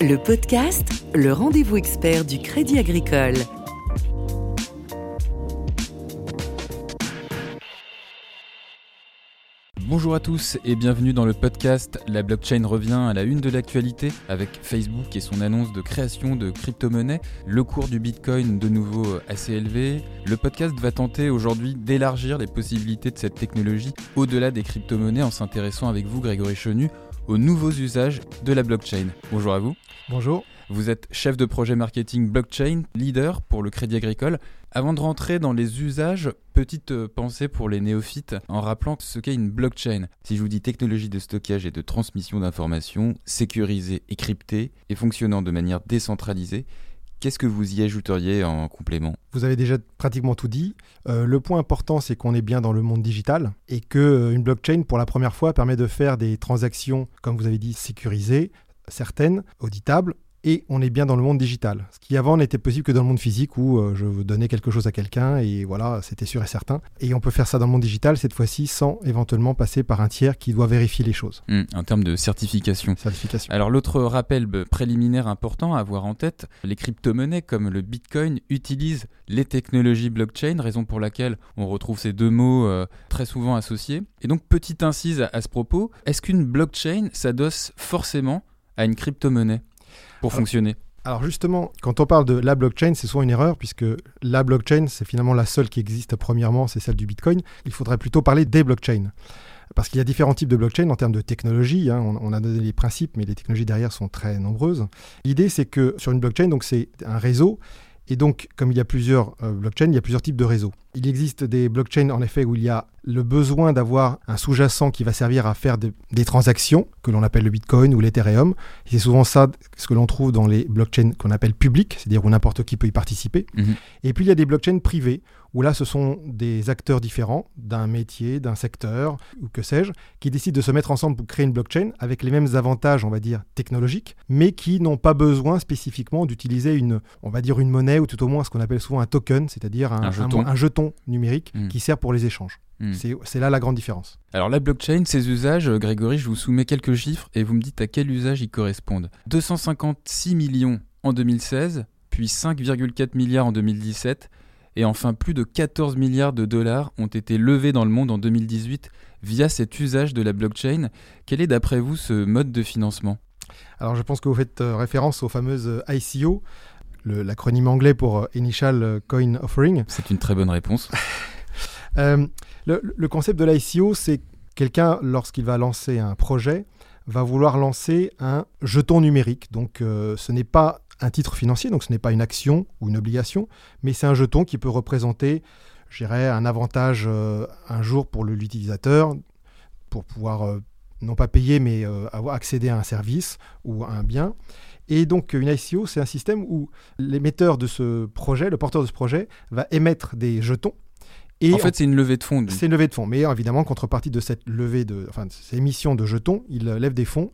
Le podcast, le rendez-vous expert du Crédit Agricole. Bonjour à tous et bienvenue dans le podcast La blockchain revient à la une de l'actualité avec Facebook et son annonce de création de crypto-monnaies, le cours du Bitcoin de nouveau assez élevé. Le podcast va tenter aujourd'hui d'élargir les possibilités de cette technologie au-delà des crypto-monnaies en s'intéressant avec vous Grégory Chenu aux nouveaux usages de la blockchain. Bonjour à vous. Bonjour. Vous êtes chef de projet marketing blockchain, leader pour le Crédit Agricole. Avant de rentrer dans les usages, petite euh, pensée pour les néophytes en rappelant ce qu'est une blockchain. Si je vous dis technologie de stockage et de transmission d'informations, sécurisée et cryptée et fonctionnant de manière décentralisée, Qu'est-ce que vous y ajouteriez en complément? Vous avez déjà pratiquement tout dit. Euh, le point important, c'est qu'on est bien dans le monde digital et que euh, une blockchain, pour la première fois, permet de faire des transactions, comme vous avez dit, sécurisées, certaines, auditables, et on est bien dans le monde digital. Ce qui avant n'était possible que dans le monde physique où euh, je donnais quelque chose à quelqu'un et voilà, c'était sûr et certain. Et on peut faire ça dans le monde digital cette fois-ci sans éventuellement passer par un tiers qui doit vérifier les choses. Mmh, en termes de certification. Certification. Alors l'autre rappel préliminaire important à avoir en tête, les crypto-monnaies comme le Bitcoin utilisent les technologies blockchain, raison pour laquelle on retrouve ces deux mots euh, très souvent associés. Et donc petite incise à ce propos, est-ce qu'une blockchain s'adosse forcément à une crypto-monnaie? Pour fonctionner alors justement, quand on parle de la blockchain, c'est souvent une erreur puisque la blockchain, c'est finalement la seule qui existe premièrement, c'est celle du Bitcoin. Il faudrait plutôt parler des blockchains. Parce qu'il y a différents types de blockchain en termes de technologie. Hein. On, a donné les principes, mais les technologies derrière sont très nombreuses. L'idée, c'est que sur une blockchain, donc c'est un réseau. Et donc, comme il y a plusieurs euh, blockchains, il y a plusieurs types de réseaux. Il existe des blockchains, en effet, où il y a le besoin d'avoir un sous-jacent qui va servir à faire des transactions, que l'on appelle le Bitcoin ou l'Ethereum. C'est souvent ça ce que l'on trouve dans les blockchains qu'on appelle publics, c'est-à-dire où n'importe qui peut y participer. Mhm. Et puis il y a des blockchains privés, où là ce sont des acteurs différents d'un métier, d'un secteur, ou que sais-je, qui décident de se mettre ensemble pour créer une blockchain avec les mêmes avantages, on va dire, technologiques, mais qui n'ont pas besoin spécifiquement d'utiliser une, on va dire, une monnaie, ou tout au moins ce qu'on appelle souvent un token, c'est-à-dire un, un jeton numérique Mm. qui sert pour les échanges. Hmm. C'est là la grande différence. Alors la blockchain, ses usages, euh, Grégory, je vous soumets quelques chiffres et vous me dites à quel usage ils correspondent. 256 millions en 2016, puis 5,4 milliards en 2017, et enfin plus de 14 milliards de dollars ont été levés dans le monde en 2018 via cet usage de la blockchain. Quel est d'après vous ce mode de financement? Alors je pense que vous faites euh, référence aux fameuses euh, ICO, l'acronyme anglais pour Initial Coin Offering. C'est une très bonne réponse. Euh, le, concept de l'ICO, c'est quelqu'un, lorsqu'il va lancer un projet, va vouloir lancer un jeton numérique. Donc euh, ce n'est pas un titre financier, donc ce n'est pas une action ou une obligation, mais c'est un jeton qui peut représenter, je dirais, un avantage euh, un jour pour l'utilisateur, pour pouvoir non pas payer, mais avoir accéder à un service ou à un bien. Et donc une ICO, c'est un système où l'émetteur de ce projet, le porteur de ce projet, va émettre des jetons en fait, c'est une levée de fonds. C'est une levée de fonds. Mais évidemment, contrepartie de cette levée de, enfin, cette émission de jetons, il lève des fonds.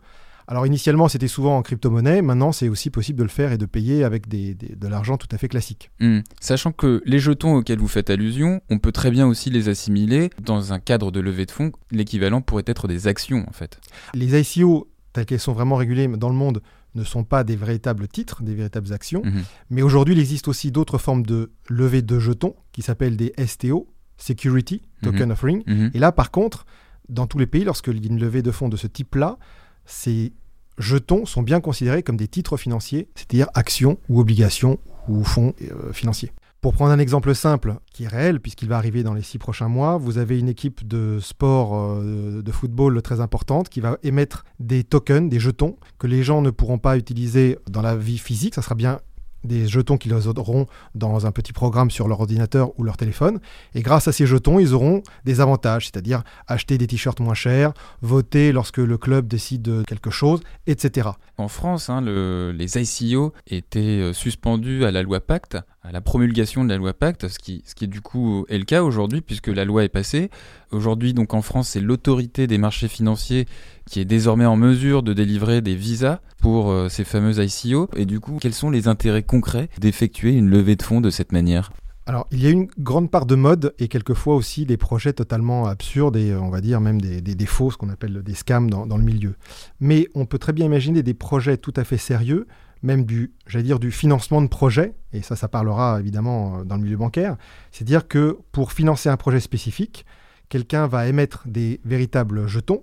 Alors initialement, c'était souvent en crypto-monnaie. Maintenant, c'est aussi possible de le faire et de payer avec des, de l'argent tout à fait classique. Hmm. Sachant que les jetons auxquels vous faites allusion, on peut très bien aussi les assimiler dans un cadre de levée de fonds. L'équivalent pourrait être des actions, en fait. Les ICO, telles qu'elles sont vraiment régulées dans le monde, ne sont pas des véritables titres, des véritables actions. Mhm. Mais aujourd'hui, il existe aussi d'autres formes de levée de jetons qui s'appellent des STO, Security Token Mhm. Offering. Mhm. Et là, par contre, dans tous les pays, lorsqu'il y a une levée de fonds de ce type-là, ces jetons sont bien considérés comme des titres financiers, c'est-à-dire actions ou obligations ou fonds euh, financiers. Pour prendre un exemple simple qui est réel, puisqu'il va arriver dans les six prochains mois, vous avez une équipe de sport euh, de football très importante qui va émettre des tokens, des jetons, que les gens ne pourront pas utiliser dans la vie physique. Ça sera bien des jetons qu'ils auront dans un petit programme sur leur ordinateur ou leur téléphone. Et grâce à ces jetons, ils auront des avantages, c'est-à-dire acheter des t-shirts moins chers, voter lorsque le club décide de quelque chose, etc. En France, hein, le- les ICO étaient euh, suspendus à la loi Pacte, à la promulgation de la loi Pacte, ce qui, ce qui du coup est le cas aujourd'hui puisque la loi est passée. Aujourd'hui, donc en France, c'est l'autorité des marchés financiers qui est désormais en mesure de délivrer des visas pour euh, ces fameuses ICO. Et du coup, quels sont les intérêts concrets d'effectuer une levée de fonds de cette manière? Alors, il y a une grande part de mode et quelquefois aussi des projets totalement absurdes et on va dire même des, des, faux, ce qu'on appelle des scams dans, dans, le milieu. Mais on peut très bien imaginer des projets tout à fait sérieux, même du, j'allais dire, du financement de projet, et ça, ça parlera évidemment dans le milieu bancaire. C'est-à-dire que pour financer un projet spécifique, quelqu'un va émettre des véritables jetons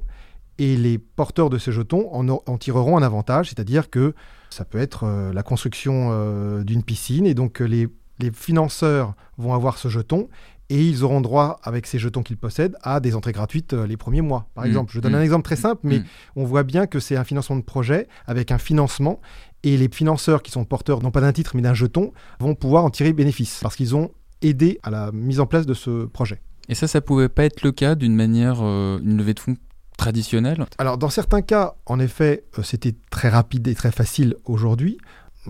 et les porteurs de ces jetons en, tireront un avantage, c'est-à-dire que ça peut être euh, la construction euh, d'une piscine et donc les, financeurs vont avoir ce jeton et ils auront droit, avec ces jetons qu'ils possèdent, à des entrées gratuites euh, les premiers mois, par mmh. exemple. Je donne mmh. un exemple très simple, mais mmh. on voit bien que c'est un financement de projet avec un financement et les financeurs qui sont porteurs non pas d'un titre mais d'un jeton vont pouvoir en tirer bénéfice parce qu'ils ont aidé à la mise en place de ce projet. Et ça, ça pouvait pas être le cas d'une manière, une levée de fonds traditionnelle? Alors dans certains cas, en effet, euh, c'était très rapide et très facile aujourd'hui.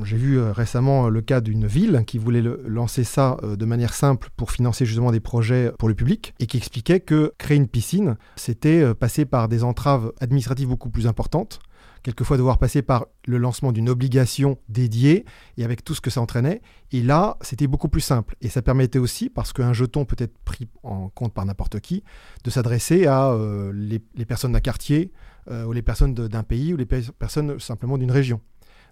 J'ai vu euh, récemment euh, le cas d'une ville qui voulait lancer ça de manière simple pour financer justement des projets pour le public et qui expliquait que créer une piscine, c'était passer par des entraves administratives beaucoup plus importantes quelquefois devoir passer par le lancement d'une obligation dédiée et avec tout ce que ça entraînait. Et là, c'était beaucoup plus simple. Et ça permettait aussi, parce qu'un jeton peut être pris en compte par n'importe qui, de s'adresser à euh, les, personnes d'un quartier, euh, ou les personnes d'un pays, ou les personnes simplement d'une région.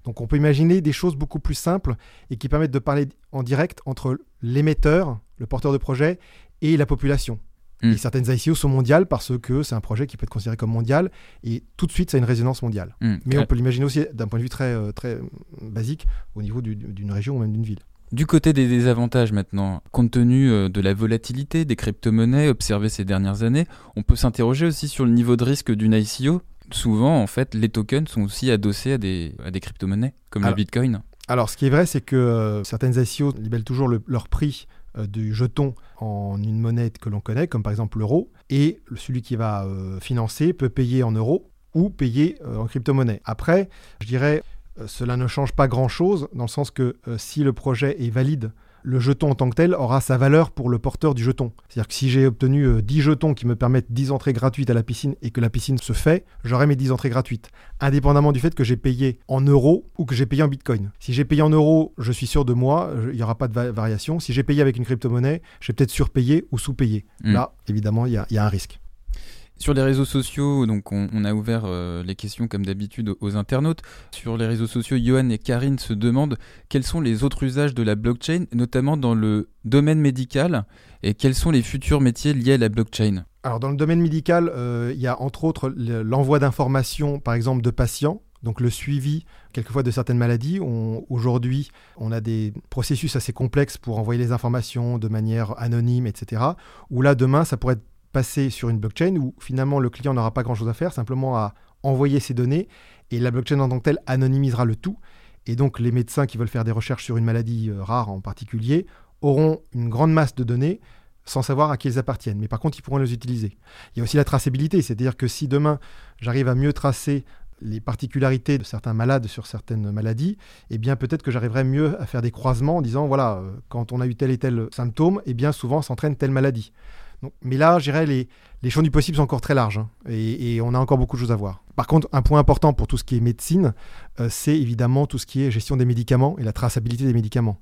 Donc on peut imaginer des choses beaucoup plus simples et qui permettent de parler en direct entre l'émetteur, le porteur de projet, et la population. Et hmm. certaines ICO sont mondiales parce que c'est un projet qui peut être considéré comme mondial et tout de suite ça a une résonance mondiale. Hmm. Mais on peut l'imaginer aussi d'un point de vue très, euh, très basique au niveau d'une région ou même d'une ville. Du côté des désavantages maintenant, compte tenu euh, de la volatilité des crypto-monnaies observées ces dernières années, on peut s'interroger aussi sur le niveau de risque d'une ICO. Souvent, en fait, les tokens sont aussi adossés à des, à des crypto-monnaies, comme le Bitcoin. Alors, ce qui est vrai, c'est que euh, certaines ICO libellent toujours leur prix euh, du jeton en une monnaie que l'on connaît, comme par exemple l'euro, et celui qui va euh, financer peut payer en euros ou payer euh, en crypto-monnaie. Après, je dirais, cela ne change pas grand-chose, dans le sens que si le projet est valide le jeton en tant que tel aura sa valeur pour le porteur du jeton. C'est-à-dire que si j'ai obtenu 10 euh, jetons qui me permettent 10 entrées gratuites à la piscine et que la piscine se fait, j'aurai mes 10 entrées gratuites, indépendamment du fait que j'ai payé en euros ou que j'ai payé en bitcoin. Si j'ai payé en euros, je suis sûr de moi, il n'y aura pas de variation. Si j'ai payé avec une crypto-monnaie, je vais peut-être surpayer ou sous-payer. Hmm. Là, évidemment, il y, a un risque. Sur les réseaux sociaux, donc on, a ouvert euh, les questions comme d'habitude aux, internautes. Sur les réseaux sociaux, Johan et Karine se demandent quels sont les autres usages de la blockchain, notamment dans le domaine médical, et quels sont les futurs métiers liés à la blockchain. Alors dans le domaine médical, euh, il y a entre autres l'envoi d'informations, par exemple, de patients. Donc le suivi, quelquefois, de certaines maladies. Aujourd'hui, on a des processus assez complexes pour envoyer les informations de manière anonyme, etc. Ou là, demain, ça pourrait être passer sur une blockchain où finalement le client n'aura pas grand-chose à faire, simplement à envoyer ses données et la blockchain en tant que telle anonymisera le tout. Et donc les médecins qui veulent faire des recherches sur une maladie euh, rare en particulier auront une grande masse de données sans savoir à qui elles appartiennent. Mais par contre, ils pourront les utiliser. Il y a aussi la traçabilité, c'est-à-dire que si demain j'arrive à mieux tracer les particularités de certains malades sur certaines maladies, eh bien peut-être que j'arriverai mieux à faire des croisements en disant voilà, euh, quand on a eu tel et tel symptôme, eh bien souvent s'entraîne telle maladie mais là, je dirais, les, les champs du possible sont encore très larges hein, et, on a encore beaucoup de choses à voir. Par contre, un point important pour tout ce qui est médecine, euh, c'est évidemment tout ce qui est gestion des médicaments et la traçabilité des médicaments.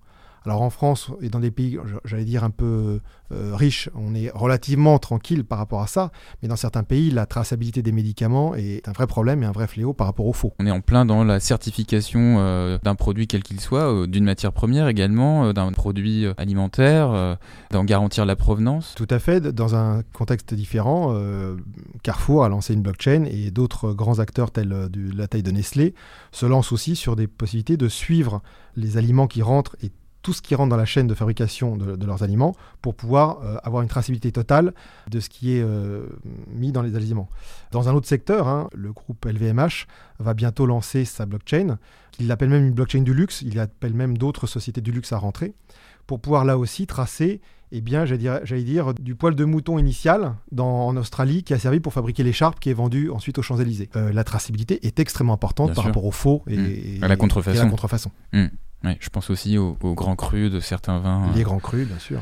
Alors en France et dans des pays, j'allais dire un peu euh, riches, on est relativement tranquille par rapport à ça, mais dans certains pays, la traçabilité des médicaments est un vrai problème et un vrai fléau par rapport au faux. On est en plein dans la certification euh, d'un produit quel qu'il soit, euh, d'une matière première également, d'un produit alimentaire, d'en garantir la provenance. Tout à fait, dans un contexte différent, Carrefour a lancé une blockchain et d'autres grands acteurs tels de la taille de Nestlé se lancent aussi sur des possibilités de suivre les aliments qui rentrent et tout ce qui rentre dans la chaîne de fabrication de, leurs aliments pour pouvoir euh, avoir une traçabilité totale de ce qui est euh, mis dans les aliments. Dans un autre secteur, hein, le groupe LVMH va bientôt lancer sa blockchain, qu'il appelle même une blockchain du luxe, il appelle même d'autres sociétés du luxe à rentrer, pour pouvoir là aussi tracer eh bien, j'allais dire, du poil de mouton initial dans, en Australie qui a servi pour fabriquer l'écharpe qui est vendue ensuite aux Champs-Élysées. Euh, la traçabilité est extrêmement importante par rapport au faux et, mmh. à la contrefaçon. la contrefaçon. Mmh je pense aussi aux, grands crus de certains vins. Les grands crus, bien sûr.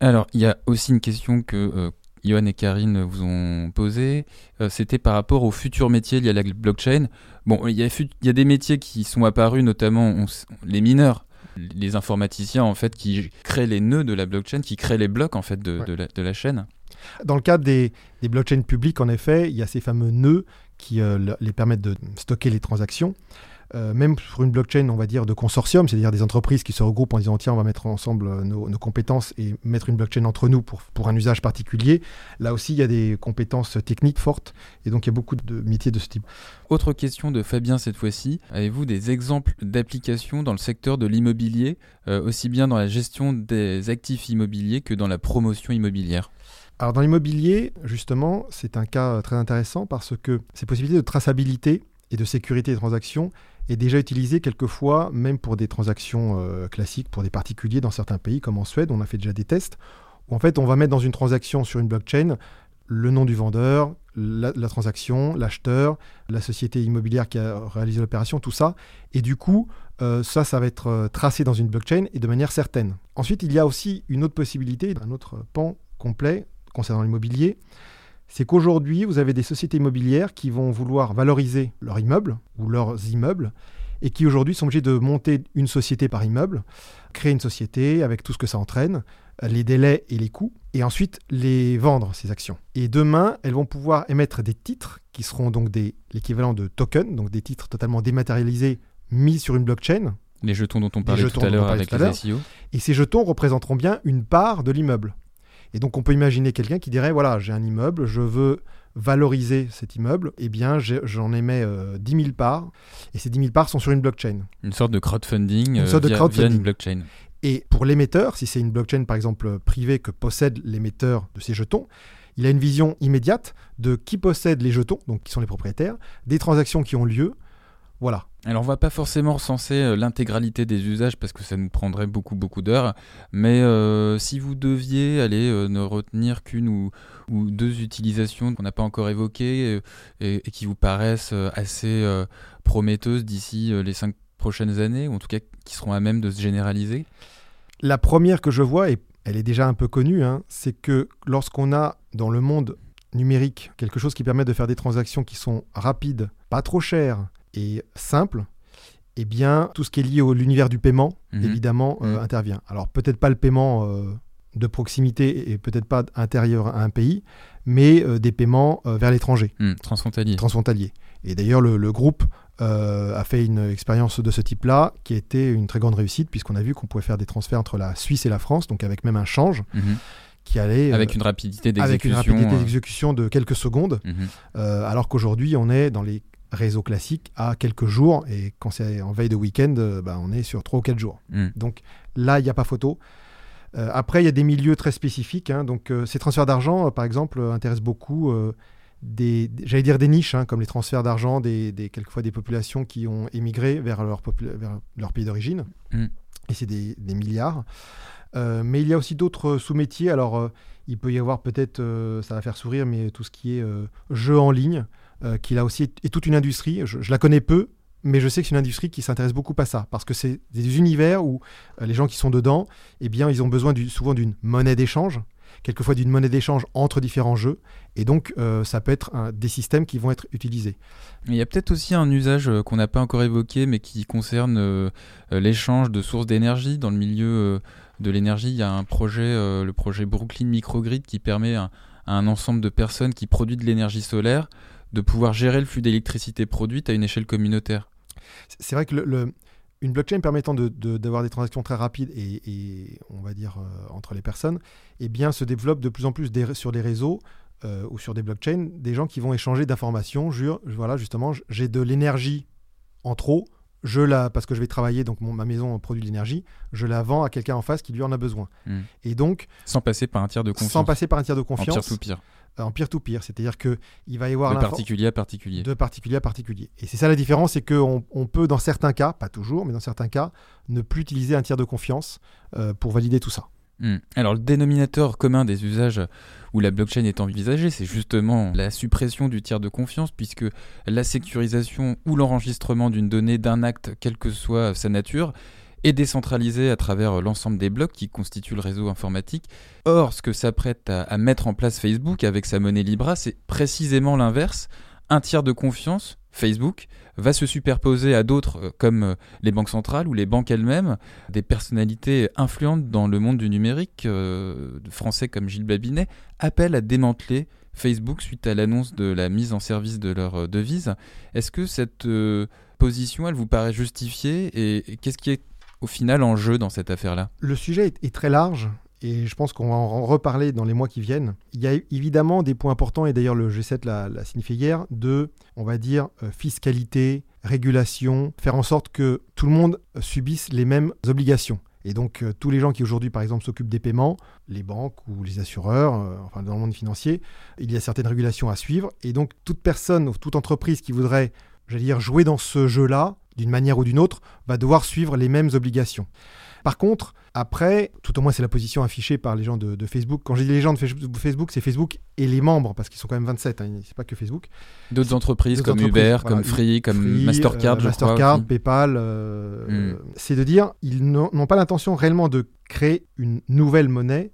Alors, il y a aussi une question que euh, Johan et Karine vous ont posée. Euh, c'était par rapport aux futurs métiers liés à la blockchain. Bon, il y, a, y a des métiers qui sont apparus, notamment les mineurs. les informaticiens en fait qui créent les nœuds de la blockchain, qui créent les blocs en fait de, Ouais. de la, de la chaîne. Dans le cadre des, des blockchains publiques, en effet, il y a ces fameux nœuds qui euh, le- les permettent de stocker les transactions. Euh, même sur une blockchain, on va dire, de consortium, c'est-à-dire des entreprises qui se regroupent en disant tiens, on va mettre ensemble euh, nos, nos compétences et mettre une blockchain entre nous pour, pour un usage particulier. Là aussi, il y a des compétences techniques fortes et donc il y a beaucoup de métiers de ce type. Autre question de Fabien cette fois-ci. Avez-vous des exemples d'applications dans le secteur de l'immobilier, euh, aussi bien dans la gestion des actifs immobiliers que dans la promotion immobilière? Alors dans l'immobilier, justement, c'est un cas très intéressant parce que ces possibilités de traçabilité et de sécurité des transactions est déjà utilisée quelquefois même pour des transactions euh, classiques, pour des particuliers dans certains pays comme en Suède, on a fait déjà des tests, où en fait on va mettre dans une transaction sur une blockchain le nom du vendeur, la, la transaction, l'acheteur, la société immobilière qui a réalisé l'opération, tout ça. Et du coup, euh, ça, ça va être euh, tracé dans une blockchain et de manière certaine. Ensuite, il y a aussi une autre possibilité, un autre pan complet concernant l'immobilier, c'est qu'aujourd'hui, vous avez des sociétés immobilières qui vont vouloir valoriser leur immeuble ou leurs immeubles et qui aujourd'hui sont obligés de monter une société par immeuble, créer une société avec tout ce que ça entraîne, les délais et les coûts, et ensuite les vendre, ces actions. Et demain, elles vont pouvoir émettre des titres qui seront donc l'équivalent de tokens, donc des titres totalement dématérialisés mis sur une blockchain, Les jetons dont on parlait tout à l'heure avec les. SEO et ces jetons représenteront bien une part de l'immeuble. Et donc on peut imaginer quelqu'un qui dirait, voilà, j'ai un immeuble, je veux valoriser cet immeuble, eh bien j'en émets euh, 10 000 parts, et ces 10 000 parts sont sur une blockchain. Une sorte de crowdfunding, Une euh, sorte de via, crowdfunding. via une blockchain. Et pour l'émetteur, si c'est une blockchain par exemple privée que possède l'émetteur de ces jetons, il a une vision immédiate de qui possède les jetons, donc qui sont les propriétaires, des transactions qui ont lieu. Voilà. Alors on va pas forcément recenser euh, l'intégralité des usages parce que ça nous prendrait beaucoup beaucoup d'heures, mais euh, si vous deviez aller euh, ne retenir qu'une ou, ou deux utilisations qu'on n'a pas encore évoquées et, et qui vous paraissent assez euh, prometteuses d'ici les cinq prochaines années, ou en tout cas qui seront à même de se généraliser, La première que je vois, et elle est déjà un peu connue, hein, c'est que lorsqu'on a dans le monde numérique quelque chose qui permet de faire des transactions qui sont rapides, pas trop chères et simples, eh bien tout ce qui est lié à l'univers du paiement, Mhm. évidemment, euh, Mhm. intervient. Alors peut-être pas le paiement euh, de proximité et peut-être pas intérieur à un pays, mais euh, des paiements vers l'étranger Hmm, transfrontalier. transfrontalier. Et d'ailleurs, le, le groupe a fait une expérience de ce type-là qui a été une très grande réussite, puisqu'on a vu qu'on pouvait faire des transferts entre la Suisse et la France, donc avec même un change Mhm. qui allait. Avec une rapidité d'exécution. de quelques secondes, alors qu'aujourd'hui, on est dans les réseaux classiques à quelques jours, et quand c'est en veille de week-end, euh, bah, on est sur 3 ou 4 jours. Hmm. Donc là, il n'y a pas photo. Euh, après, il y a des milieux très spécifiques. hein. donc, euh, ces transferts d'argent, euh, par exemple, intéressent beaucoup des, des- j'allais dire des niches, hein, comme les transferts d'argent des, des- quelquefois des populations qui ont émigré vers leur, vers leur pays d'origine. Mm. Et c'est des, des milliards. Mais il y a aussi d'autres sous-métiers. Alors, il peut y avoir peut-être, ça va faire sourire, mais tout ce qui est jeu en ligne, euh, qui aussi est, toute une industrie. Je, la connais peu, mais je sais que c'est une industrie qui s'intéresse beaucoup à ça, parce que c'est des univers où euh, les gens qui sont dedans, eh bien, ils ont besoin souvent d'une monnaie d'échange, quelquefois d'une monnaie d'échange entre différents jeux, et donc euh, ça peut être des systèmes qui vont être utilisés. Il y a peut-être aussi un usage qu'on n'a pas encore évoqué, mais qui concerne l'échange de sources d'énergie. Dans le milieu de l'énergie, il y a un projet, le projet Brooklyn Microgrid, qui permet à un ensemble de personnes qui produisent de l'énergie solaire de pouvoir gérer le flux d'électricité produite à une échelle communautaire. C'est- vrai que une blockchain permettant de- de- d'avoir des transactions très rapides et, on va dire euh, entre les personnes, eh bien se développe de plus en plus sur des réseaux euh, ou sur des blockchains des gens qui vont échanger d'informations. Voilà justement, j'ai de l'énergie en trop, je la parce que je vais travailler donc mon- ma maison produit de l'énergie, je la vends à quelqu'un en face qui lui en a besoin. Mm. Et donc Sans passer par un tiers de confiance. sans passer par un tiers de en confiance, pire tout pire. euh, en pire tout pire, c'est-à-dire que il va y avoir De particulier à particulier. de particulier à particulier. Et c'est ça la différence, c'est qu'on on peut, dans certains cas, pas toujours, mais dans certains cas, ne plus utiliser un tiers de confiance euh, pour valider tout ça. Hmm. Alors le dénominateur commun des usages où la blockchain est envisagée, c'est justement la suppression du tiers de confiance, puisque la sécurisation ou l'enregistrement d'une donnée d'un acte, quelle que soit sa nature, est décentralisée à travers l'ensemble des blocs qui constituent le réseau informatique. Or, ce que s'apprête à, à mettre en place Facebook avec sa monnaie Libra, c'est précisément l'inverse, un tiers de confiance Facebook va se superposer à d'autres euh, comme euh, les banques centrales ou les banques elles-mêmes, des personnalités influentes dans le monde du numérique, euh, français comme Gilles Babinet, appellent à démanteler Facebook suite à l'annonce de la mise en service de leur devise. Est-ce que cette position, elle vous paraît justifiée et, qu'est-ce qui est au final en jeu dans cette affaire-là? Le sujet est très large et je pense qu'on va en reparler dans les mois qui viennent. Il y a évidemment des points importants, et d'ailleurs le G7 l'a signifié hier, de, on va dire, euh, fiscalité, régulation, faire en sorte que tout le monde subisse les mêmes obligations. Et donc euh, tous les gens qui aujourd'hui, par exemple, s'occupent des paiements, les banques ou les assureurs, euh, enfin dans le monde financier, il y a certaines régulations à suivre. Et donc toute personne ou toute entreprise qui voudrait, j'allais dire, jouer dans ce jeu-là, d'une manière ou d'une autre, va devoir suivre les mêmes obligations. Par contre, après, tout au moins c'est la position affichée par les gens de, Facebook. Quand je dis les gens de Facebook, c'est Facebook et les membres, parce qu'ils sont quand même 27, hein, c'est pas que Facebook. D'autres entreprises comme Uber, comme Free, comme Mastercard, euh, Mastercard, PayPal. Euh, hmm. C'est de dire, ils n'ont pas l'intention réellement de créer une nouvelle monnaie,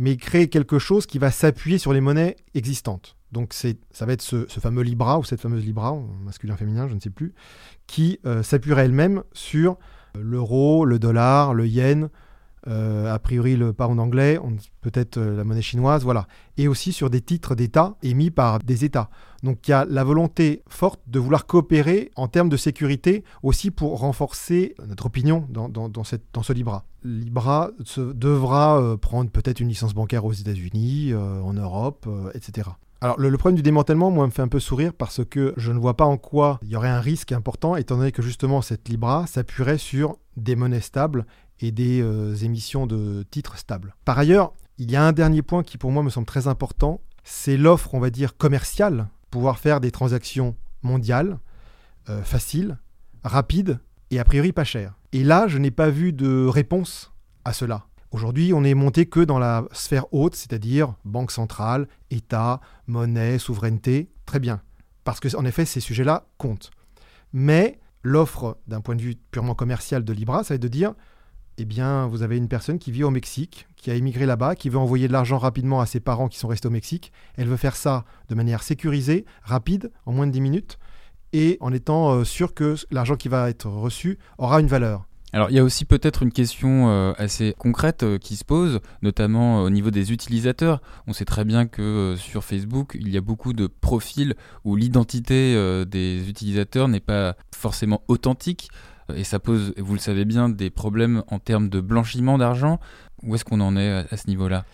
mais créer quelque chose qui va s'appuyer sur les monnaies existantes. Donc ça va être ce, fameux Libra ou cette fameuse Libra, masculin féminin, je ne sais plus, qui euh, s'appuierait elle-même sur l'euro, le dollar, le yen, euh, a priori le pound anglais, peut-être euh, la monnaie chinoise, voilà. Et aussi sur des titres d'État émis par des États. Donc il y a la volonté forte de vouloir coopérer en termes de sécurité aussi pour renforcer notre opinion dans, dans ce Libra. Libra devra euh, prendre peut-être une licence bancaire aux États-Unis, en Europe, etc. Alors le, problème du démantèlement, moi, me fait un peu sourire parce que je ne vois pas en quoi il y aurait un risque important, étant donné que justement cette Libra s'appuierait sur des monnaies stables et des euh, émissions de titres stables. Par ailleurs, il y a un dernier point qui pour moi me semble très important, c'est l'offre, on va dire, commerciale, pouvoir faire des transactions mondiales, euh, faciles, rapides et a priori pas chères. Et là, je n'ai pas vu de réponse à cela. Aujourd'hui, on est monté que dans la sphère haute, c'est-à-dire banque centrale, État, monnaie, souveraineté. Très bien. Parce que, en effet, ces sujets-là comptent. Mais l'offre, d'un point de vue purement commercial de Libra, ça va être de dire eh bien, vous avez une personne qui vit au Mexique, qui a émigré là-bas, qui veut envoyer de l'argent rapidement à ses parents qui sont restés au Mexique. Elle veut faire ça de manière sécurisée, rapide, en moins de 10 minutes, et en étant euh, sûr que l'argent qui va être reçu aura une valeur. Alors il y a aussi peut-être une question euh, assez concrète euh, qui se pose, notamment euh, au niveau des utilisateurs. On sait très bien que sur Facebook, il y a beaucoup de profils où l'identité des utilisateurs n'est pas forcément authentique. Et ça pose, vous le savez bien, des problèmes en termes de blanchiment d'argent. Où est-ce qu'on en est à, ce niveau-là?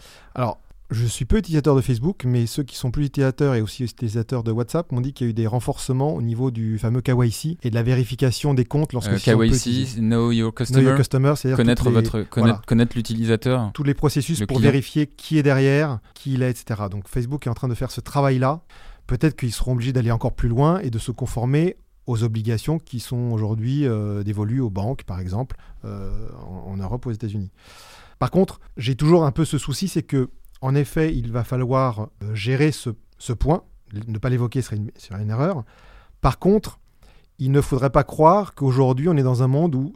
Je suis peu utilisateur de Facebook, mais ceux qui sont plus utilisateurs et aussi utilisateurs de WhatsApp m'ont dit qu'il y a eu des renforcements au niveau du fameux KYC et de la vérification des comptes lorsque euh, KYC, Know Your Customer, c'est-à-dire connaître votre connaître, l'utilisateur, tous les processus pour vérifier qui est derrière, qui il est, etc. Donc Facebook est en train de faire ce travail-là. Peut-être qu'ils seront obligés d'aller encore plus loin et de se conformer aux obligations qui sont aujourd'hui euh, dévolues aux banques, par exemple, euh, en, en Europe ou aux États-Unis. Par contre, j'ai toujours un peu ce souci, c'est que en effet, il va falloir euh, gérer ce, point. Ne pas l'évoquer serait une, erreur. Par contre, il ne faudrait pas croire qu'aujourd'hui, on est dans un monde où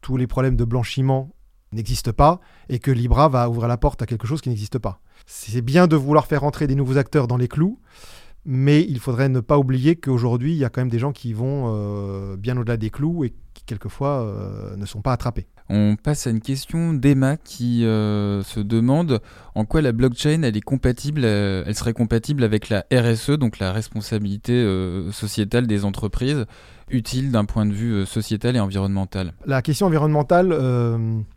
tous les problèmes de blanchiment n'existent pas et que Libra va ouvrir la porte à quelque chose qui n'existe pas. C'est bien de vouloir faire entrer des nouveaux acteurs dans les clous, mais il faudrait ne pas oublier qu'aujourd'hui, il y a quand même des gens qui vont euh, bien au-delà des clous et qui, quelquefois, euh, ne sont pas attrapés. On passe à une question d'Emma qui euh, se demande en quoi la blockchain elle est compatible, elle serait compatible avec la RSE, donc la responsabilité sociétale des entreprises, utile d'un point de vue sociétal et environnemental. La question environnementale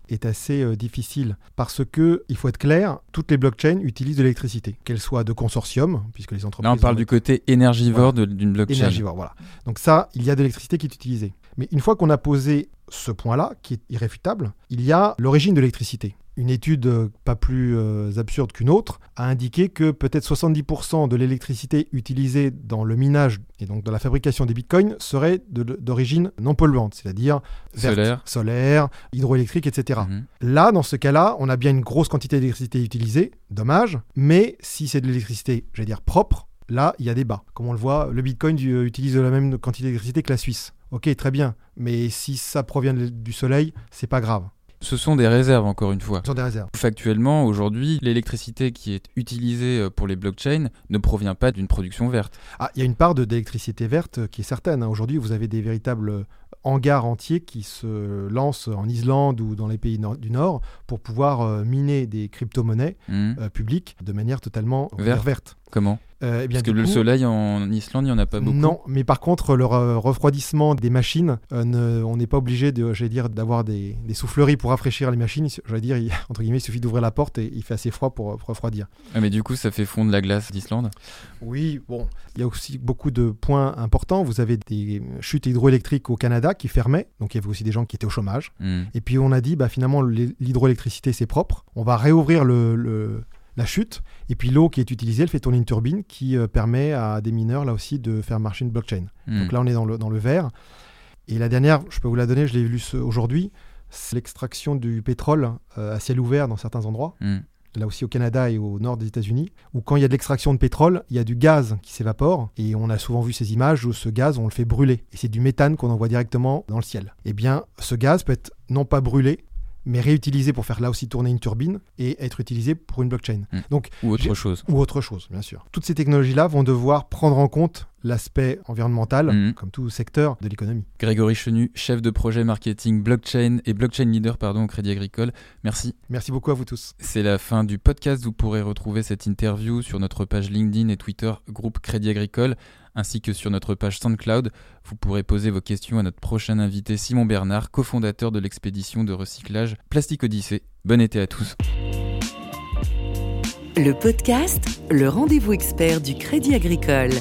est assez euh, difficile parce que, il faut être clair, toutes les blockchains utilisent de l'électricité, qu'elles soient de consortium, puisque les entreprises. Là, on parle du côté énergivore d'une blockchain. Énergivore, voilà. Donc, ça, il y a de l'électricité qui est utilisée. Mais une fois qu'on a posé ce point-là, qui est irréfutable, il y a l'origine de l'électricité une étude euh, pas plus euh, absurde qu'une autre a indiqué que peut-être 70% de l'électricité utilisée dans le minage et donc dans la fabrication des bitcoins serait d'origine non polluante, c'est-à-dire solaire. solaire, hydroélectrique, etc. Mhm. Là, dans ce cas-là, on a bien une grosse quantité d'électricité utilisée, dommage, mais si c'est de l'électricité, j'allais dire propre, là, il y a des bas. Comme on le voit, le bitcoin euh, utilise la même quantité d'électricité que la Suisse. Ok, très bien, mais si ça provient du soleil, c'est pas grave Ce sont des réserves, encore une fois. Ce sont des réserves. Factuellement, aujourd'hui, l'électricité qui est utilisée euh, pour les blockchains ne provient pas d'une production verte. Ah, il y a une part d'électricité verte euh, qui est certaine. hein. Aujourd'hui, vous avez des véritables hangars entiers qui se lancent en Islande ou dans les pays du Nord pour pouvoir euh, miner des crypto-monnaies euh, publiques de manière totalement Verte. verte. Comment Euh, eh bien, Parce que le soleil en Islande, il n'y en a pas beaucoup. Non, mais par contre, le re- refroidissement des machines, euh, ne- on n'est pas obligé de, dire, d'avoir des, des souffleries pour rafraîchir les machines. J'allais dire, il- entre guillemets, il suffit d'ouvrir la porte et il fait assez froid pour, pour refroidir. Ah, mais du coup, ça fait fondre la glace d'Islande? Oui, bon, il y a aussi beaucoup de points importants. Vous avez des chutes hydroélectriques au Canada qui fermaient, donc il y avait aussi des gens qui étaient au chômage. Hmm. Et puis on a dit, bah, finalement, l'hy- l'hydroélectricité, c'est propre. On va réouvrir le, le- la chute. Et puis l'eau qui est utilisée, elle fait tourner une turbine qui euh, permet à des mineurs, là aussi, de faire marcher une blockchain. Hmm. Donc là, on est dans le, dans le vert. Et la dernière, je peux vous la donner, je l'ai lu ce- aujourd'hui, c'est l'extraction du pétrole euh, à ciel ouvert dans certains endroits, Hmm. là aussi au Canada et au nord des États-Unis, où quand il y a de l'extraction de pétrole, il y a du gaz qui s'évapore, et on a souvent vu ces images où ce gaz, on le fait brûler, et c'est du méthane qu'on envoie directement dans le ciel. Eh bien, ce gaz peut être non pas brûlé, mais réutilisé pour faire là aussi tourner une turbine et être utilisé pour une blockchain. Hmm. Donc, Ou autre chose. ou autre chose, bien sûr. Toutes ces technologies-là vont devoir prendre en compte l'aspect environnemental, Mhm. comme tout secteur de l'économie. Grégory Chenu, chef de projet marketing blockchain et blockchain leader pardon, au Crédit Agricole. Merci. Merci beaucoup à vous tous. C'est la fin du podcast. Vous pourrez retrouver cette interview sur notre page LinkedIn et Twitter groupe Crédit Agricole, ainsi que sur notre page SoundCloud. Vous pourrez poser vos questions à notre prochain invité Simon Bernard, cofondateur de l'expédition de recyclage Plastique Odyssée. Bon été à tous. Le podcast, le rendez-vous expert du Crédit Agricole.